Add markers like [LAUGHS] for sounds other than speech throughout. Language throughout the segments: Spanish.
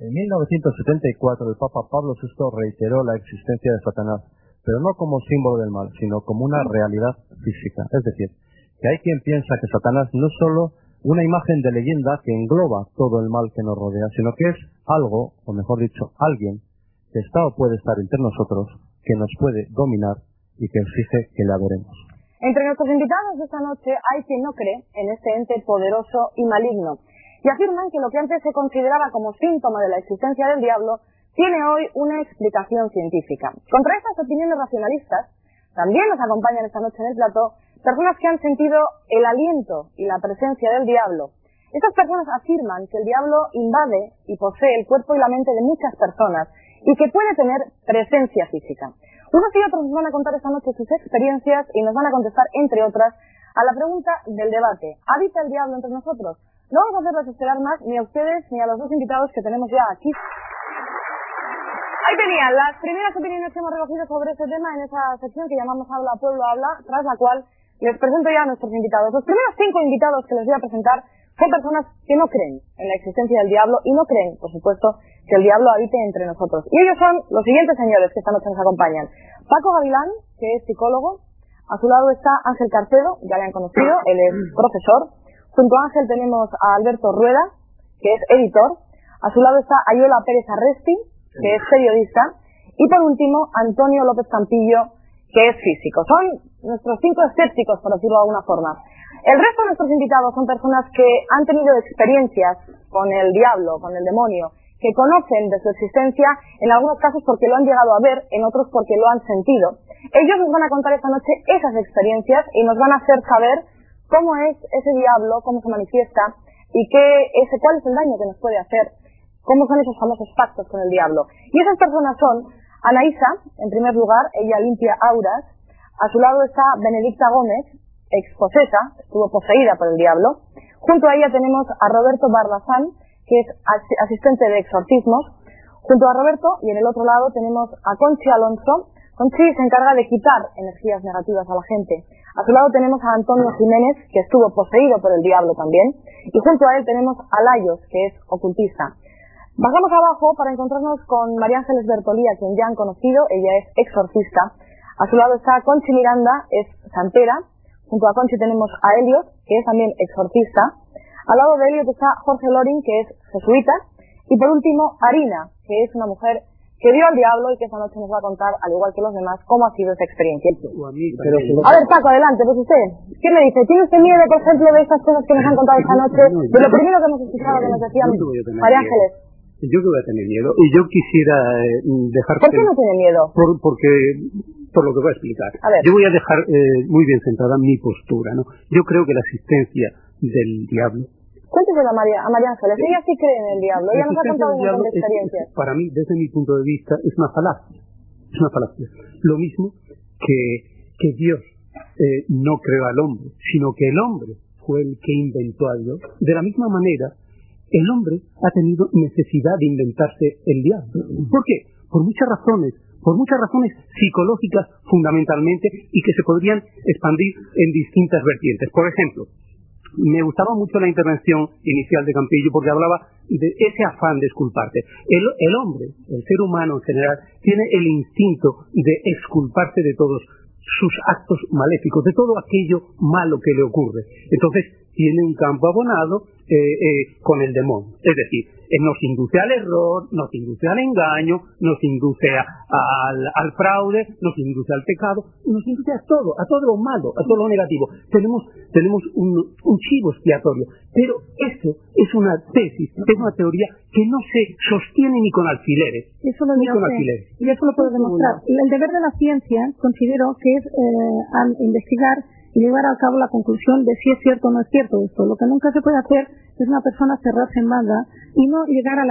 En 1974 el Papa Pablo VI reiteró la existencia de Satanás, pero no como símbolo del mal, sino como una realidad física. Es decir, que hay quien piensa que Satanás no es solo una imagen de leyenda que engloba todo el mal que nos rodea, sino que es algo, o mejor dicho, alguien, que está o puede estar entre nosotros, que nos puede dominar y que exige que le adoremos. Entre nuestros invitados esta noche hay quien no cree en este ente poderoso y maligno y afirman que lo que antes se consideraba como síntoma de la existencia del diablo tiene hoy una explicación científica. Contra estas opiniones racionalistas, también nos acompañan esta noche en el plató personas que han sentido el aliento y la presencia del diablo. Estas personas afirman que el diablo invade y posee el cuerpo y la mente de muchas personas y que puede tener presencia física. Unos y otros nos van a contar esta noche sus experiencias y nos van a contestar, entre otras, a la pregunta del debate. ¿Habita el diablo entre nosotros? No vamos a hacerles esperar más ni a ustedes ni a los dos invitados que tenemos ya aquí. Ahí tenían las primeras opiniones que hemos recogido sobre este tema en esa sección que llamamos Habla Pueblo Habla, tras la cual les presento ya a nuestros invitados. Los primeros cinco invitados que les voy a presentar son personas que no creen en la existencia del diablo y no creen, por supuesto, que el diablo habite entre nosotros. Y ellos son los siguientes señores que esta noche nos acompañan. Paco Gavilán, que es psicólogo. A su lado está Ángel Carcedo, ya le han conocido, él es profesor. Junto a Ángel tenemos a Alberto Rueda, que es editor. A su lado está Ayuela Pérez Arresti, que es periodista. Y por último, Antonio López Campillo, que es físico. Son nuestros cinco escépticos, por decirlo de alguna forma. El resto de nuestros invitados son personas que han tenido experiencias con el diablo, con el demonio, que conocen de su existencia, en algunos casos porque lo han llegado a ver, en otros porque lo han sentido. Ellos nos van a contar esta noche esas experiencias y nos van a hacer saber cómo es ese diablo, cómo se manifiesta y qué ese, cuál es el daño que nos puede hacer, cómo son esos famosos pactos con el diablo. Y esas personas son Anaísa, en primer lugar, ella limpia auras, a su lado está Benedicta Gómez, exposesa, estuvo poseída por el diablo, junto a ella tenemos a Roberto Barbazán, que es asistente de exorcismos, junto a Roberto, y en el otro lado tenemos a Conchi Alonso, Conchi se encarga de quitar energías negativas a la gente. A su lado tenemos a Antonio Jiménez, que estuvo poseído por el diablo también. Y junto a él tenemos a Layos, que es ocultista. Bajamos abajo para encontrarnos con María Ángeles Bertolía, quien ya han conocido. Ella es exorcista. A su lado está Conchi Miranda, es santera. Junto a Conchi tenemos a Elliot, que es también exorcista. Al lado de Elliot está Jorge Loring, que es jesuita. Y por último, Arina, que es una mujer que vio al diablo y que esta noche nos va a contar, al igual que los demás, cómo ha sido esa experiencia. A ver, Paco, adelante, pues usted, ¿qué me dice? ¿Tiene usted miedo, por ejemplo, de estas cosas que nos han contado esta noche? De lo primero que hemos escuchado que nos decían María Ángeles. Yo que voy a tener miedo. Y yo quisiera eh, dejar... ¿Por qué no tiene miedo? Por, porque por lo que voy a explicar. A ver. Yo voy a dejar eh, muy bien centrada mi postura. ¿no? Yo creo que la existencia del diablo Cuénteselo a María, a María Ángeles. Ella sí cree en el diablo. Ella nos ha contado un montón de experiencias. para mí, desde mi punto de vista, es una falacia. Es una falacia. Lo mismo que, que Dios eh, no creó al hombre, sino que el hombre fue el que inventó a Dios. De la misma manera, el hombre ha tenido necesidad de inventarse el diablo. ¿Por qué? Por muchas razones, por muchas razones psicológicas fundamentalmente y que se podrían expandir en distintas vertientes. Por ejemplo, me gustaba mucho la intervención inicial de Campillo porque hablaba de ese afán de exculparte. El, el, hombre, el ser humano en general, tiene el instinto de exculparse de todos sus actos maléficos, de todo aquello malo que le ocurre. Entonces, tiene un campo abonado eh, eh, con el demonio. Es decir, nos induce al error, nos induce al engaño, nos induce al, fraude, nos induce al pecado, nos induce a todo, a todo lo malo, a todo lo negativo. Tenemos, tenemos un, chivo expiatorio. Pero eso es una tesis, es una teoría que no se sostiene ni con alfileres. Eso lo ni con alfileres. Y eso lo puedo demostrar. El deber de la ciencia considero que es investigar y llevar a cabo la conclusión de si es cierto o no es cierto esto. Lo que nunca se puede hacer es una persona cerrarse en banda y no llegar a,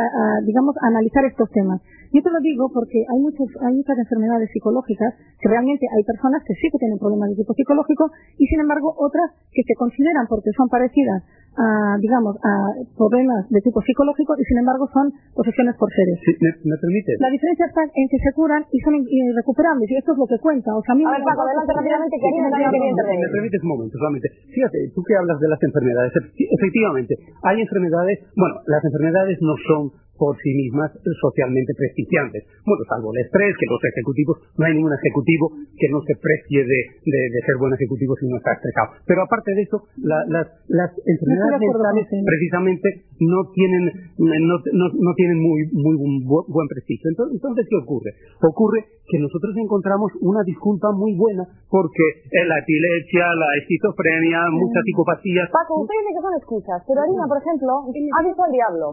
digamos, a analizar estos temas. Yo te lo digo porque hay, muchos, hay muchas enfermedades psicológicas que realmente hay personas que sí que tienen problemas de tipo psicológico y sin embargo otras que se consideran porque son parecidas a, digamos, a problemas de tipo psicológico y sin embargo son posesiones por seres. ¿me, permite? La diferencia está en que se curan y son irrecuperables y esto es lo que cuenta. O sea, a, mí a ver, Paco, adelante rápidamente que me, me permites un momento solamente. Fíjate, tú que hablas de las enfermedades, efectivamente, hay enfermedades, bueno, las enfermedades no son por sí mismas socialmente prestigiantes. Bueno, salvo el estrés, que los ejecutivos, no hay ningún ejecutivo que no se precie de, de, ser buen ejecutivo si no está estresado. Pero aparte de eso, las, las enfermedades mentales precisamente no tienen, no, no, tienen muy, muy buen, prestigio. Entonces, entonces, ¿qué ocurre? Ocurre que nosotros encontramos una disculpa muy buena porque la epilepsia, la esquizofrenia, muchas psicopatías... Paco, usted dice que son excusas, pero Arina, por ejemplo, ha visto al diablo.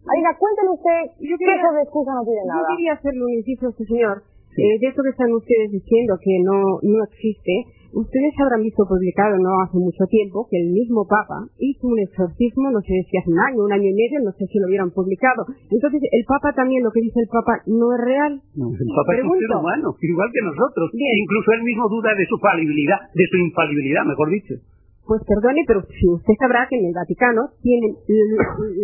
Aida, cuéntale usted yo quería, qué de excusa no tiene nada. Yo quería hacerle un inciso a este señor. Eh, de eso que están ustedes diciendo que no, no existe, ustedes habrán visto publicado no hace mucho tiempo que el mismo Papa hizo un exorcismo, no sé si hace un año, un año y medio, no sé si lo hubieran publicado. Entonces, el Papa también, lo que dice el Papa, no es real. No, el Papa es un ser humano, igual que nosotros. Incluso él mismo duda de su falibilidad, de su infalibilidad, mejor dicho. Pues perdone, pero si usted sabrá que en el Vaticano tienen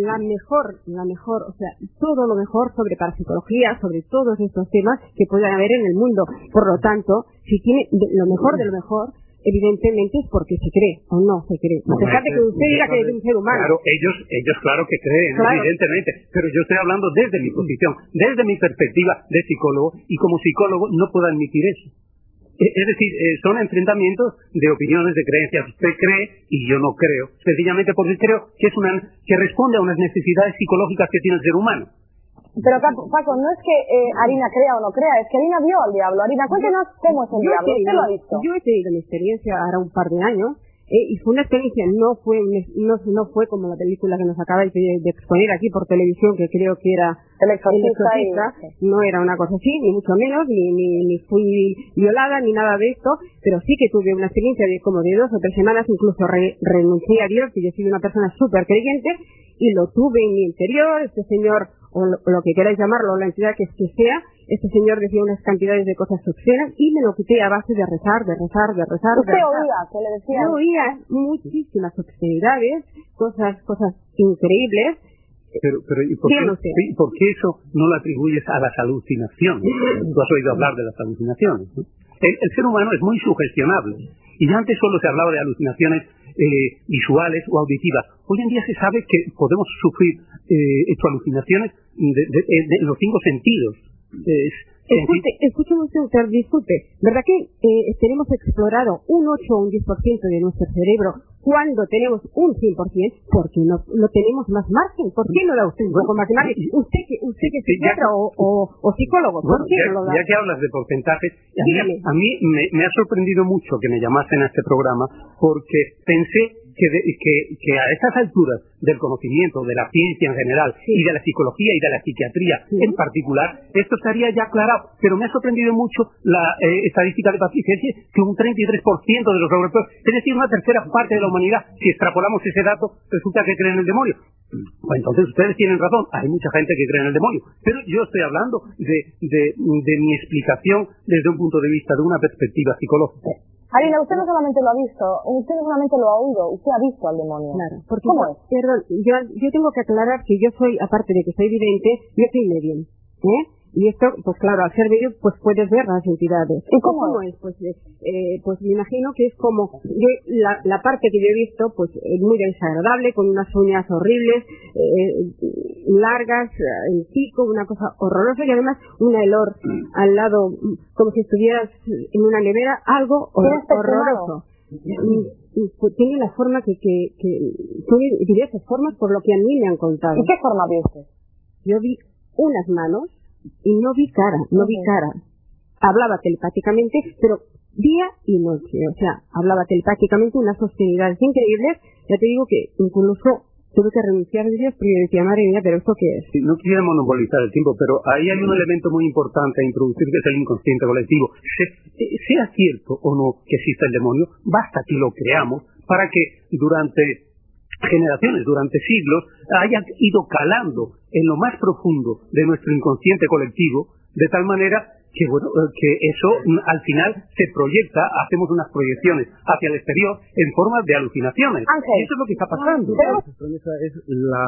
la mejor, la mejor, o sea, todo lo mejor sobre parapsicología, sobre todos estos temas que puedan haber en el mundo. Por lo tanto, si tiene lo mejor de lo mejor, evidentemente es porque se cree o no se cree. A pesar de que usted diga que es un ser humano. Claro, ellos, ellos claro que creen, evidentemente, pero yo estoy hablando desde mi posición, desde mi perspectiva de psicólogo, y como psicólogo no puedo admitir eso. Es decir, eh, son enfrentamientos de opiniones, de creencias. Usted cree y yo no creo, sencillamente porque creo que es una que responde a unas necesidades psicológicas que tiene el ser humano. Pero Paco, no es que eh, Arina crea o no crea, es que Arina vio al diablo. Arina, cuéntenos cómo es el diablo. ¿Usted lo ha visto? Yo he tenido mi experiencia ahora un par de años eh, y fue una experiencia, no fue no, no fue como la película que nos acabáis de, exponer aquí por televisión, que creo que era El Exorcista, no era una cosa así, ni mucho menos, ni, ni, fui violada, ni nada de esto, pero sí que tuve una experiencia de como de dos o tres semanas, incluso renuncié a Dios, y yo soy una persona súper creyente, y lo tuve en mi interior, este señor, o lo, que queráis llamarlo, la entidad que, que sea, este señor decía unas cantidades de cosas obscenas y me lo quité a base de rezar, de rezar, de rezar. ¿Usted de oía que le decía? Yo oía muchísimas obscenidades, cosas, cosas increíbles. Pero, pero ¿y por, qué, por qué eso no lo atribuyes a las alucinaciones? [LAUGHS] Tú has oído hablar de las alucinaciones. El, ser humano es muy sugestionable. Y antes solo se hablaba de alucinaciones eh, visuales o auditivas. Hoy en día se sabe que podemos sufrir eh, alucinaciones de, de, los cinco sentidos. Es, Escuche, escúcheme usted, disculpe, ¿verdad que eh, tenemos explorado un 8 o un 10% de nuestro cerebro cuando tenemos un 100%? Porque no, no tenemos más margen. ¿Por qué no da usted un poco más margen? Usted que, usted que es psiquiatra o, o, psicólogo, ¿por qué ya, no lo da? Ya que hablas de porcentajes, a mí, me ha sorprendido mucho que me llamasen a este programa porque pensé que, a estas alturas del conocimiento, de la ciencia en general, y de la psicología y de la psiquiatría en particular, esto estaría ya aclarado. Pero me ha sorprendido mucho la eh, estadística de Patricia, que un 33% de los europeos, es decir, una tercera parte de la humanidad, si extrapolamos ese dato, resulta que creen en el demonio. Pues entonces ustedes tienen razón, hay mucha gente que cree en el demonio, pero yo estoy hablando de, de mi explicación desde un punto de vista, de una perspectiva psicológica. Harina, usted no solamente lo ha visto, usted no solamente lo ha oído, usted ha visto al demonio. Claro, porque ¿Cómo es? Perdón, yo, yo tengo que aclarar que yo soy, aparte de que soy vidente, yo soy medium. ¿eh? Y esto, pues claro, al ser vídeo, pues puedes ver las entidades. ¿Y cómo, es? Pues, eh, pues me imagino que es como, la, la, parte que yo he visto, pues es muy desagradable, con unas uñas horribles, eh, largas, el pico, una cosa horrorosa y además un olor al lado, como si estuvieras en una nevera, algo horroroso. Pues, tiene la forma que, que, que, tiene diversas formas por lo que a mí me han contado. ¿Y qué forma viste? Yo vi unas manos, y no vi cara, no vi cara. Hablaba telepáticamente, pero día y noche, o sea, hablaba telepáticamente unas hostilidades increíbles. Ya te digo que incluso tuve que renunciar a Dios porque decía, madre mía, pero ¿esto qué es? no quisiera monopolizar el tiempo, pero ahí hay un elemento muy importante a introducir que es el inconsciente colectivo. sea cierto o no que exista el demonio, basta que lo creamos para que durante generaciones, durante siglos, haya ido calando en lo más profundo de nuestro inconsciente colectivo, de tal manera que bueno eh, que eso mm, al final se proyecta, hacemos unas proyecciones hacia el exterior en forma de alucinaciones. Eso es lo que está pasando. es la,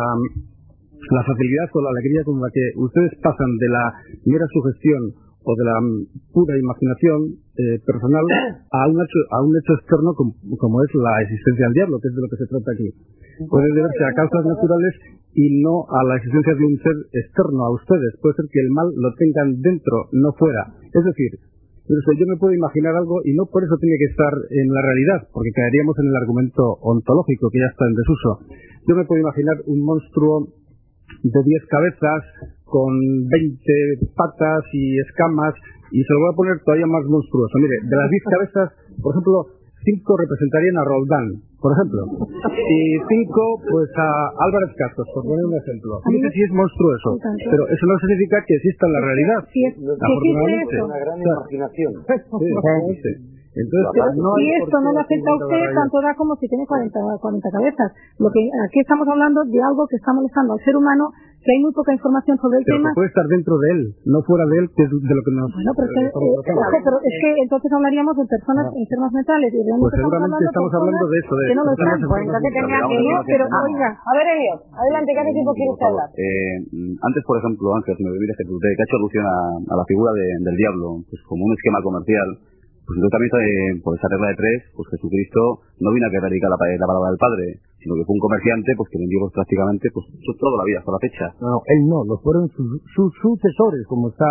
la facilidad o la alegría con la que ustedes pasan de la mera sugestión o de la mm, pura imaginación eh, personal a un hecho, a un hecho externo como, como, es la existencia del diablo, que es de lo que se trata aquí. Puede deberse a causas naturales y no a la existencia de un ser externo a ustedes. Puede ser que el mal lo tengan dentro, no fuera. Es decir, yo me puedo imaginar algo y no por eso tiene que estar en la realidad, porque caeríamos en el argumento ontológico que ya está en desuso. Yo me puedo imaginar un monstruo de 10 cabezas con 20 patas y escamas y se lo voy a poner todavía más monstruoso. Mire, de las 10 cabezas, por ejemplo, cinco representarían a Roldán, por ejemplo, y cinco, pues a Álvarez Cascos, por poner un ejemplo. No sé si es monstruoso, pero eso no significa que exista en la realidad. Sí, es, Afortunadamente. Es una gran imaginación. Sí, entonces, pero si esto no le afecta a usted, tanto da como si tiene 40, 40 cabezas. Lo que aquí estamos hablando de algo que está molestando al ser humano, que hay muy poca información sobre el pero tema. Que puede estar dentro de él, no fuera de él, que es de lo que nos. Bueno, pero, es que, eh, pero es que entonces hablaríamos de personas no. enfermas mentales. Y pues seguramente estamos hablando de eso. De que no lo están. Pues entonces tenía que no, pero oiga. A ver, Elliot, adelante, ¿qué hace tiempo quieres hablar? Eh, antes, por ejemplo, Ángel, si me permites que usted que ha hecho alusión a, a la figura de, del diablo, pues como un esquema comercial pues yo también, eh, por esa regla de tres, pues Jesucristo no vino a que la, palabra del Padre, sino que fue un comerciante pues que vendió pues, prácticamente pues toda la vida hasta la fecha. No, él no, lo fueron sus, sus sucesores, como está,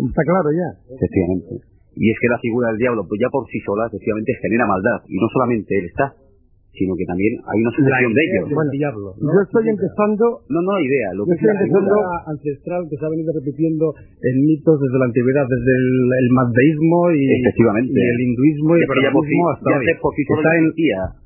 como está claro ya. Efectivamente. Y es que la figura del diablo, pues ya por sí sola, efectivamente genera maldad. Y no solamente él está, sino que también hay una sucesión de ellos. Bueno, diablo, ¿no? Yo estoy empezando... No, no, idea. Lo que estoy empezando ancestral que se ha venido repitiendo en mitos desde la antigüedad, desde el, el maddeísmo y, Efectivamente. y el hinduismo y el budismo hasta ya hoy. Está en... existía.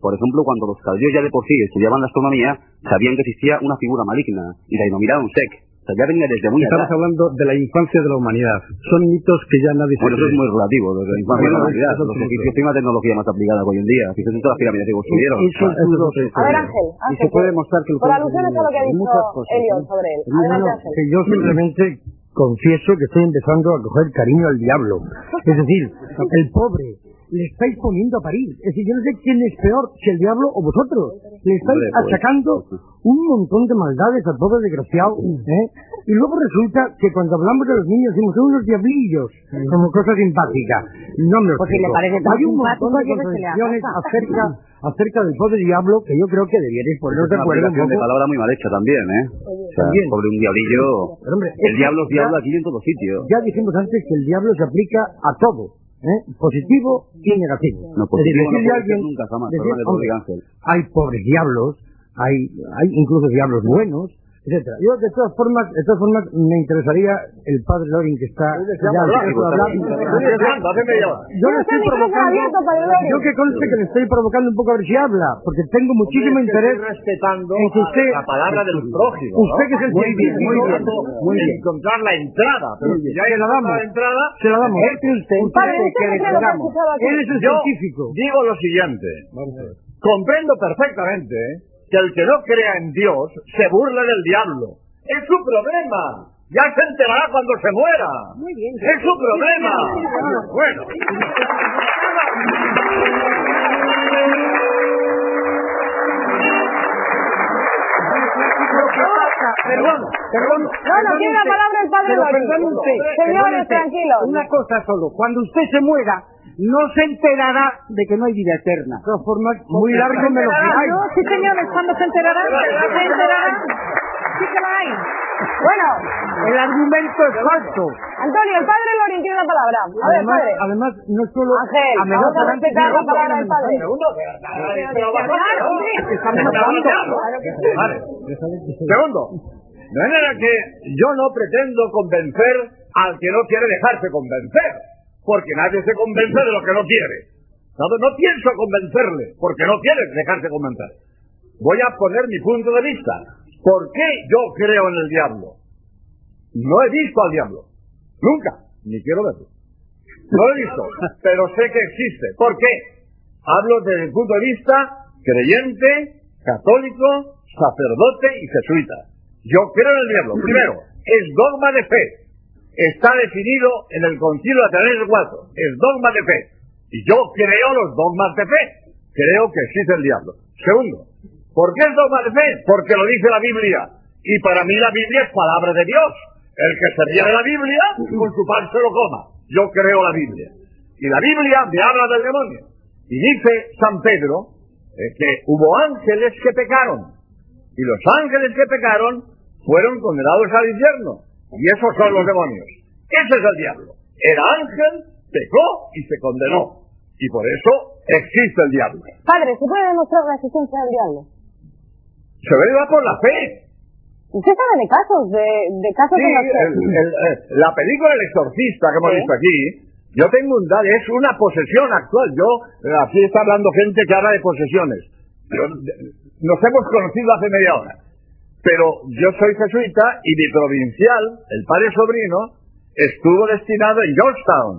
Por ejemplo, cuando los caldeos ya de por sí estudiaban la astronomía, sabían que existía una figura maligna y la denominaron Sek, o sea, ya venía desde muy Estamos atrás. hablando de la infancia de la humanidad. Son mitos que ya nadie Bueno, eso es muy relativo, de la infancia de la humanidad. tienen una tecnología más aplicada que hoy en día. En todas las pirámides que construyeron. A ver, Ángel, Y Ángel, se puede demostrar que el por alusiones a lo que ha dicho muchas cosas, Elliot ¿no? sobre él. Adelante, Ángel. yo simplemente confieso que estoy empezando a coger cariño al diablo. Es decir, el pobre le estáis poniendo a parir. Es decir, yo no sé quién es peor, si el diablo o vosotros. Le estáis pues. achacando un montón de maldades al pobre desgraciado. ¿eh? Y luego resulta que cuando hablamos de los niños decimos son unos diablillos, como cosa simpática. No me lo Pues si le parece tan Hay un montón de ¿quiere que se le contradicciones haga? acerca, acerca del pobre diablo que yo creo que debierais poneros de una acuerdo un aplicación de palabra muy mal hecha también, ¿eh? O sea, También. sobre un diablillo. Pero, hombre, El es diablo es diablo aquí y en todos sitios. Ya dijimos antes que el diablo se aplica a todo, ¿eh? positivo y negativo. No, Es positivo decir, no puede a alguien- nunca, jamás. decir, hombre, hay pobres diablos, hay, hay incluso diablos buenos, etcétera. Yo de todas formas, de todas formas me interesaría el padre Lorin que está. Yo le estoy provocando, yo que conste que le estoy provocando un poco a ver si habla, porque tengo muchísimo interés respetando en que usted, la palabra del prójimo. usted que es el muy bien, científico, muy bien, muy bien. bien. encontrar la entrada, pero ya la damos, la entrada, se la damos. entre usted, Padre, usted usted que le. Él es el Yo científico. digo lo siguiente. Comprendo perfectamente que el que no crea en Dios se burla del diablo. Es su problema. Ya se enterará cuando se muera. Muy bien. Es su problema. Bueno. Perdón, perdón. No, no tiene la palabra el padre. Señores, tranquilos. Una cosa solo. Cuando usted se muera, no se enterará de que no hay vida eterna. De todas formas, muy largo me lo fijáis. No, sí, señores, ¿cuándo se enterarán? ¿Se enterarán? Sí que la hay. Bueno, El argumento es falso. Antonio, el padre Lorin tiene la palabra. A ver, Además, padre. además no solo Ángel, vamos a respetar la palabra del padre. Segundo. Segundo, de manera que yo no pretendo convencer al que no quiere dejarse convencer, porque nadie se convence de lo que no quiere. No, pienso convencerle, porque no quiere dejarse convencer. voy a poner mi punto de vista. ¿Por qué yo creo en el diablo? No he visto al diablo. Nunca. Ni quiero verlo. No he visto. Pero sé que existe. ¿Por qué? Hablo desde el punto de vista creyente, católico, sacerdote y jesuita. Yo creo en el diablo. Primero, es dogma de fe. Está definido en el Concilio Lateral 4. Es dogma de fe. Y yo creo los dogmas de fe. Creo que existe el diablo. Segundo, ¿por qué es dogma de fe? Porque lo dice la Biblia. Y para mí la Biblia es palabra de Dios. El que se ríe de la Biblia, con su pan se lo coma. Yo creo la Biblia. Y la Biblia me habla del demonio. Y dice San Pedro eh, que hubo ángeles que pecaron. Y los ángeles que pecaron fueron condenados al infierno. Y esos son los demonios. Ese es el diablo. Era ángel, pecó y se condenó. Y por eso existe el diablo. Padre, ¿se puede demostrar la existencia del diablo? Se ve por la fe. ¿Usted sabe de casos? De, de casos Sí, en los que... el- el- eh, la película El Exorcista que hemos visto aquí, yo tengo un dato, es una posesión actual. Yo, eh, aquí está hablando gente que habla de posesiones. Yo, nos hemos conocido hace media hora. Pero yo soy jesuita y mi provincial, el padre sobrino, estuvo destinado en Georgetown,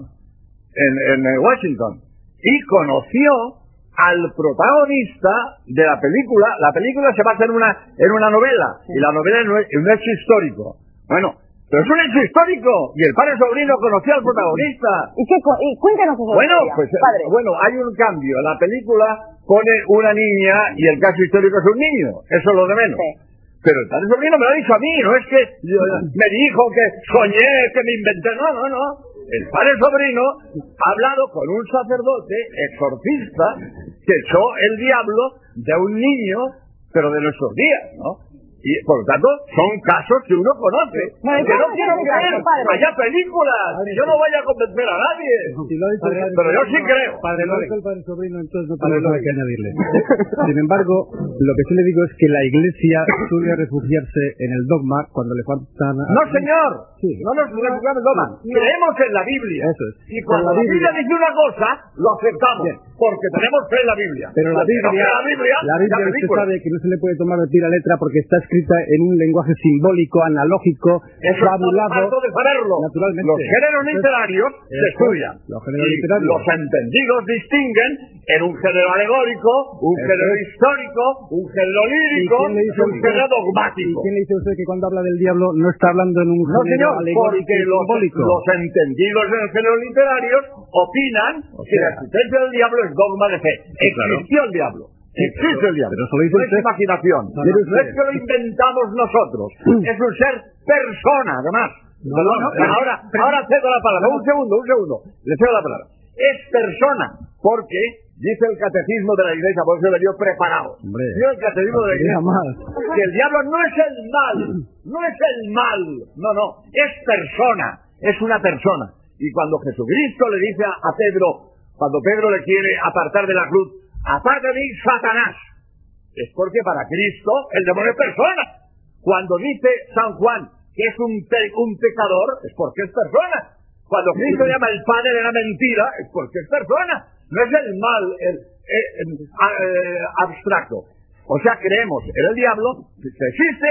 en, en, Washington, y conoció al protagonista de la película. La película se basa en una, en una novela, y la novela es un hecho histórico. Bueno, pero es un hecho histórico, y el padre sobrino conoció al protagonista. ¿Y qué? y cuéntanos esa Bueno, pues padre. bueno, hay un cambio. La película pone una niña y el caso histórico es un niño. Eso es lo de menos. Sí. Pero el padre sobrino me lo ha dicho a mí, no es que me dijo que soñé, que me inventé. No, no, no. El padre sobrino ha hablado con un sacerdote exorcista que echó el diablo de un niño, pero de nuestros días, ¿no? Y por lo tanto, son casos que uno conoce. Bueno, que no ¿cómo quiero creer. padre? Vaya películas. yo no vaya a convencer a nadie. Si lo el padre Pero yo sí creo. Si lo dicho el padre sobrino, entonces no Padre tengo nada que añadirle. Sin embargo, lo que sí le digo es que la Iglesia suele refugiarse en el dogma cuando le faltan... No, señor. Sí. No nos refugiamos en dogma. Creemos en la Biblia. Eso es. Y cuando la la Biblia Biblia- dice una cosa, lo aceptamos. Bien. Porque tenemos fe en la Biblia. Pero la no Biblia, creen en la Biblia, la Biblia usted sabe que no se le puede tomar de tira letra porque está escrita en un lenguaje simbólico, analógico, Eso fabulado. hartos de saberlo. Naturalmente. Los géneros literarios se es, estudian. los géneros y literarios. los entendidos distinguen en un género alegórico, un Eso género es. histórico, un género ¿Y lírico, un género ¿Y dogmático. quién le dice usted que cuando habla del diablo no está hablando en un No, género señor, alegórico porque y los, simbólico? los entendidos en el género literario opinan O que la sea- existencia del diablo es dogma de fe. Existió el diablo. Existe el diablo. eso lo dice no es usted. imaginación. No, No, no, es que lo inventamos nosotros. es un ser persona, además. Ahora, ahora cedo la palabra. Un segundo, un segundo. Le cedo la palabra. Es persona, porque dice el catecismo de la iglesia, por eso he venido preparado. Hombre, Dice el catecismo de la iglesia más. que el diablo no es el mal, no es el mal, no, no, es persona, es una persona. Y cuando Jesucristo le dice a Pedro, cuando Pedro le quiere apartar de la cruz, aparte de mí, Satanás, es porque para Cristo el demonio es persona. Cuando dice San Juan que es un, pe- un pecador, es porque es persona. Cuando Cristo llama el padre de la mentira, es porque es persona. No es el mal el, eh, eh, a- eh, abstracto. O sea, creemos en el diablo, que existe,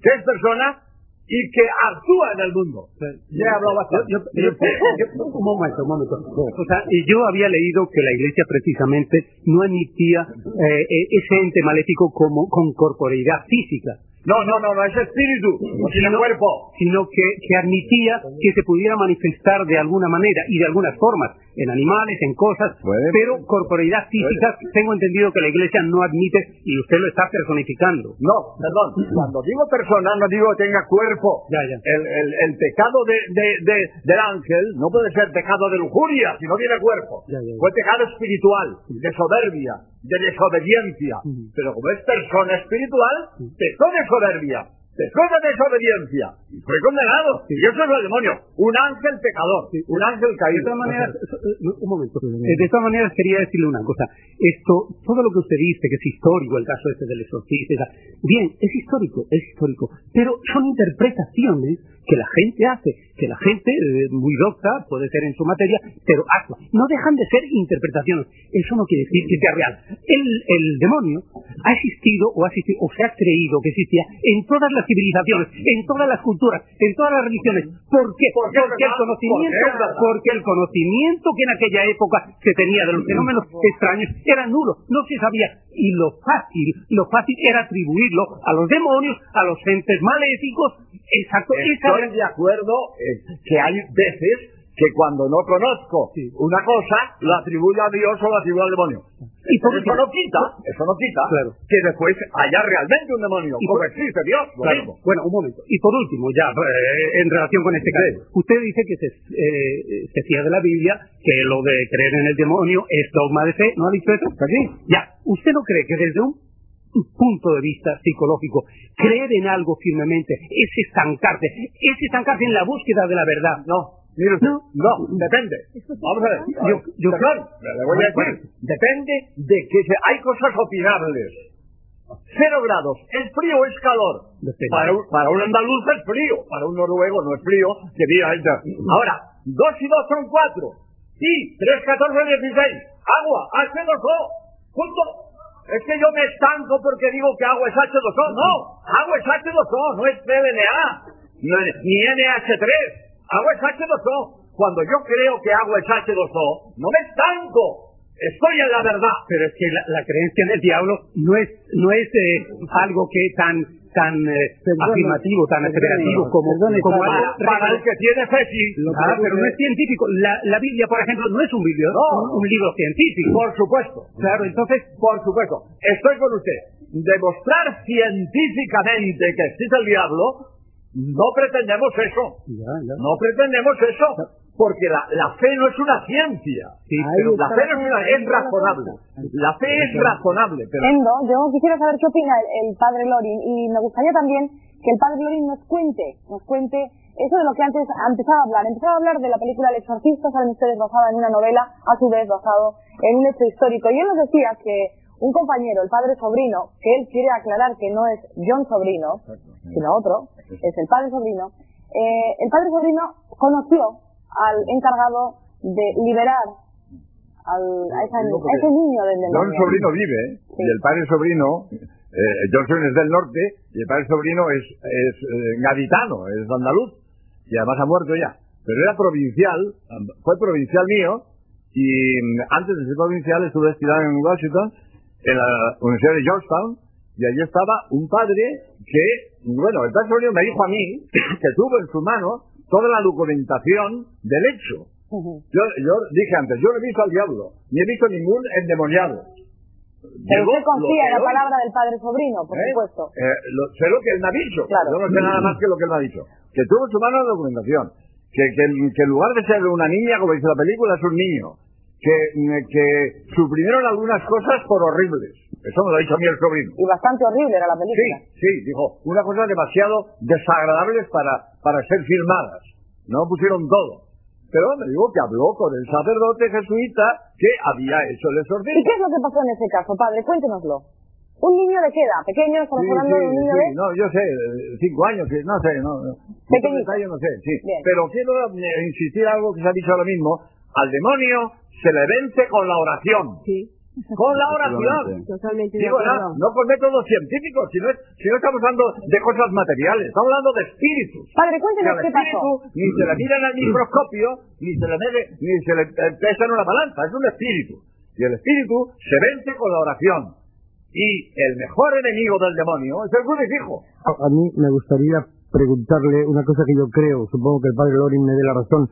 que es persona y que actúa en el mundo. Ya he hablado bastante. Yo- yo- yo- un momento, un momento. O sea, y yo había leído que la Iglesia precisamente no admitía eh, eh, ese ente maléfico como con corporeidad física, No, no, no, no es espíritu, no tiene sino, cuerpo. sino que, que admitía que se pudiera manifestar de alguna manera y de algunas formas, en animales, en cosas, Puede. pero corporeidad física, tengo entendido que la Iglesia no admite y usted lo está personificando. No, perdón. Cuando digo persona, no digo que tenga cuerpo. Ya, ya. El, el, el pecado de, de, de- del ángel no puede ser pecado de lujuria si no tiene cuerpo. Ya, ya, ya. Fue pecado espiritual, de soberbia, de desobediencia. Pero como es persona espiritual, pecó de soberbia, pecó de desobediencia y fue condenado. Y eso es el demonio. Un ángel pecador, un ángel De caído. todas maneras, eh, un momento. Eh, De todas maneras, quería decirle una cosa. Esto, todo lo que usted dice, que es histórico, el caso este del exorcista, bien, es histórico, es histórico, pero son interpretaciones que la gente hace, que la gente, eh, muy docta, puede ser en su materia, pero actúa. No dejan de ser interpretaciones. Eso no quiere decir que sea real. El, el demonio ha existido o, ha existido o se ha creído que existía en todas las civilizaciones, en todas las culturas, en todas las religiones. ¿Por qué? ¿Por qué, porque el conocimiento, que en aquella época se tenía de los fenómenos extraños era nulo, no se sabía. Y lo fácil, lo fácil era atribuirlo a los demonios, a los entes maléficos. Exacto, esa Estoy de acuerdo eh, que hay veces que cuando no conozco Sí. una cosa, la atribuyo a Dios o la atribuyo al demonio. Y por eso no quita, eso no quita Claro. que después haya realmente un demonio, Y como por- existe Dios, Claro. Bueno, un momento. Y por último, ya eh, en relación con este caso, usted dice que se, eh, se fía de la Biblia, que lo de creer en el demonio es dogma de fe, ¿no ha dicho eso? Sí. Ya, ¿usted no cree que desde un punto de vista psicológico, creer en algo firmemente es estancarse, es estancarse en la búsqueda de la verdad? No, mire usted, No. no, depende. Vamos a ver. Yo- yo- Perdón, le voy a decir, depende de que se- hay cosas opinables. Cero grados, ¿es frío o es calor? Depende. Para un, para un andaluz es frío, para un noruego no es frío, que diga. Ahora, dos y dos son cuatro, y tres, catorce, dieciséis, agua, H2O, punto. Es que yo me estanco porque digo que agua es H2O, no, agua es H2O, no es PLNA, no es- ni NH3, agua es H2O. Cuando yo creo que agua es H2O, no me estanco, estoy en la verdad. Pero es que la, la creencia en el diablo no es, no es eh, algo que tan tan eh, afirmativo, tan asertivo como, perdone, Para, para el que tiene fe, sí. Ah, pero no es científico. La, la Biblia, por ejemplo, no es un, libro, No. un, un libro científico. Por supuesto. Claro, entonces, Por supuesto. Estoy con usted. Demostrar científicamente que existe el diablo, no pretendemos eso. No pretendemos eso. Porque la, la fe no es una ciencia. Sí, pero la fe no es, una- es razonable. La fe es razonable. Pero Endo, yo quisiera saber qué opina el, el padre Lorin y me gustaría también que el padre Lorin nos cuente, nos cuente eso de lo que antes ha empezado a hablar. Empezaba a hablar de la película El exorcista, saben ustedes, basada en una novela, a su vez basado en un hecho histórico. Y él nos decía que un compañero, el padre Sobrino, que él quiere aclarar que no es John Sobrino, sino otro, es el padre Sobrino, eh, el padre Sobrino conoció al encargado de liberar al, a, esa- a ese niño del John. Sobrino vive, Sí. y el padre Sobrino, eh, Johnson es del norte, y el padre Sobrino es, es eh, gaditano, es andaluz, y además ha muerto ya. Pero era provincial, fue provincial mío, y mm, antes de ser provincial estuve estudiando en Washington, en la Universidad de Georgetown, y allí estaba un padre que, bueno, el padre Sobrino me dijo a mí [COUGHS] que tuvo en su mano toda la documentación del hecho. Yo, yo dije antes, yo no he visto al diablo, ni he visto ningún endemoniado. Pero usted confía en la palabra del padre sobrino, por ¿eh? supuesto. Eh, lo- sé lo que él me ha dicho. Claro. Yo no sé nada más que lo que él me ha dicho. Que tuvo en su mano la documentación. Que, que, que en lugar de ser una niña, como dice la película, es un niño. Que, que suprimieron algunas cosas por horribles. Eso me lo ha dicho a mí el sobrino. Y bastante horrible era la Sí, película. sí, dijo, una cosa demasiado desagradables para, para ser filmadas. No pusieron todo. Pero me digo que habló con el sacerdote jesuita que había hecho el ¿Y exorcismo. qué es lo que pasó en ese caso, padre? Cuéntenoslo. ¿Un niño de qué edad? ¿Pequeño? ¿Estamos Sí, hablando sí, de un niño sí, de...? no, yo sé, cinco años, sí, no sé, no, no. Pequeñito. No sé, sí. Bien. Pero quiero insistir algo que se ha dicho ahora mismo. Al demonio se le vence con la oración. Sí, Con la oración. totalmente Digo, no, no con métodos científicos, si no, es- si no estamos hablando de cosas materiales, estamos hablando de espíritus. Padre, cuéntenos qué espíritu pasó. ni se le miran al microscopio, ni se le mede, ni se le eh, pesa en una balanza, es un espíritu. Y el espíritu se vence con la oración. Y el mejor enemigo del demonio es el crucifijo. A, a mí me gustaría preguntarle una cosa que yo creo, supongo que el padre Lorin me dé la razón.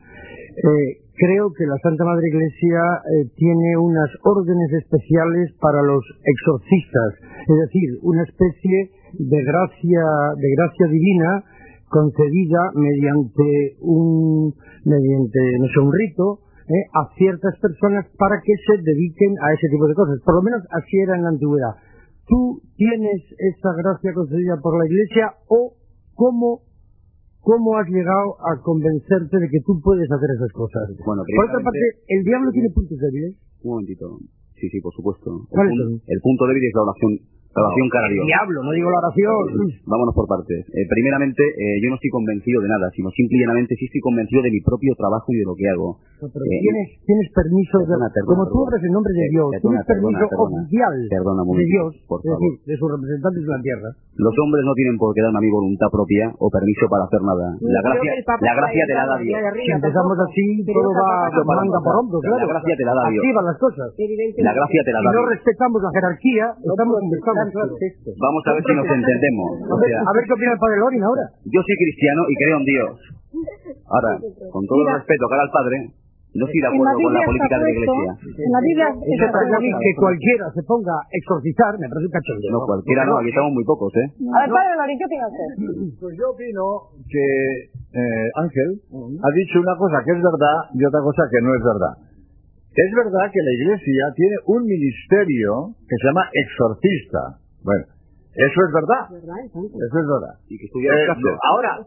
Eh, creo que la Santa Madre Iglesia eh, tiene unas órdenes especiales para los exorcistas, es decir, una especie de gracia, de gracia divina concedida mediante un, mediante, no sé, un rito, eh, a ciertas personas para que se dediquen a ese tipo de cosas. Por lo menos así era en la antigüedad. ¿Tú tienes esa gracia concedida por la Iglesia o cómo, cómo has llegado a convencerte de que tú puedes hacer esas cosas? Bueno, por otra parte, ¿el diablo tiene puntos débiles? Un momentito. Sí, sí, por supuesto. El, ¿Cuáles pun- son? el punto débil es la oración Oración cara a Dios. Diablo, no digo la oración. [LAUGHS] Vámonos por partes. Eh, primeramente, eh, yo no estoy convencido de nada, sino simple y llanamente sí estoy convencido de mi propio trabajo y de lo que hago. Pero Eh, tienes, tienes permiso, de, Perdona, perdona, como tú perdona. eres en nombre de Eh, Dios, perdona, tienes permiso perdona, perdona. oficial Perdona de Dios, por es decir, de sus representantes en la tierra. Los hombres no tienen por qué darme a mi voluntad propia o permiso para hacer nada. La gracia, la gracia te la da Dios. de Si empezamos así, todo va de manga por hombro, La claro. gracia te la da Dios. Las cosas. La gracia te la Si da no Dios. respetamos la jerarquía, estamos. Vamos a ver si nos entendemos. O sea, A ver qué opina el padre Lorin ahora. yo soy cristiano y creo en Dios. Ahora, con todo el respeto cara al Padre, no estoy de acuerdo con la política de la Iglesia. en la Biblia que cualquiera se ponga a exorcizar, me parece un cachondeo. No, cualquiera no, aquí estamos muy pocos, ¿eh? A ver, padre Lorín, ¿qué opina usted? Pues yo opino que eh, Ángel ha dicho una cosa que es verdad y otra cosa que no es verdad. Es verdad que la Iglesia tiene un ministerio que se llama exorcista. Bueno, eso es verdad. Eso es verdad. Y que Eh, el caso. ahora,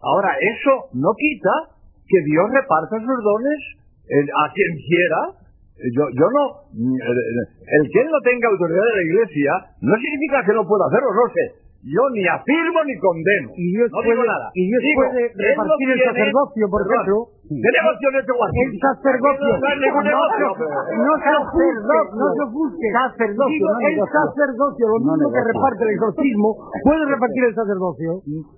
ahora, eso no quita que Dios reparta sus dones eh, a quien quiera. Yo, yo no, eh, el que él no tenga autoridad de la iglesia no significa que no pueda hacerlo, no sé. Yo ni afirmo ni condeno. Y Dios no puede, digo nada. y Dios Digo, puede no repartir el sacerdocio, por ejemplo. ¿Qué negocio este guapo? El sacerdocio. No es ningún No se- no ofusque, no. Digo, el sacerdocio, lo mismo que reparte el exorcismo, puede repartir el sacerdocio.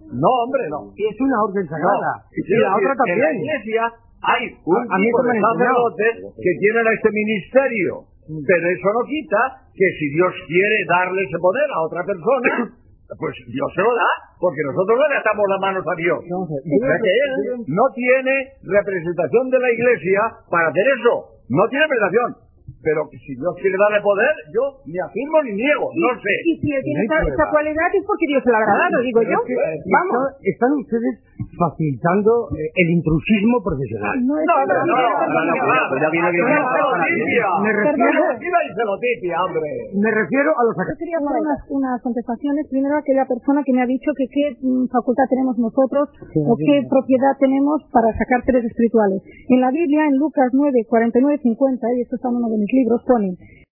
No, hombre, no. Es una orden sagrada. No. Y la otra En la también. iglesia hay un tipo de sacerdotes que tienen este ministerio. Pero eso no quita que si Dios quiere darle ese poder a otra persona, [COUGHS] pues Dios se lo da, porque nosotros no le atamos las manos a Dios. O sea que él no tiene representación de la iglesia para hacer eso. No tiene representación. Pero si Dios quiere darle poder, yo ni afirmo ni niego, no sé. Y si él tiene No esta, cualidad es porque Dios se la habrá dado, digo yo. Vamos. está- están ustedes facilitando eh, el intrusismo profesional. No No, no, no, no, no, no, no, pues ya viene que- no, no, Lidia. Me refiero, a los Yo quería hacer unas, unas contestaciones. Primero, a aquella persona que me ha dicho que qué mm, facultad tenemos nosotros o qué propiedad tenemos para sacar seres espirituales. En la Biblia, en Lucas 9, 49, 50, y esto está en uno de mis libros, pone,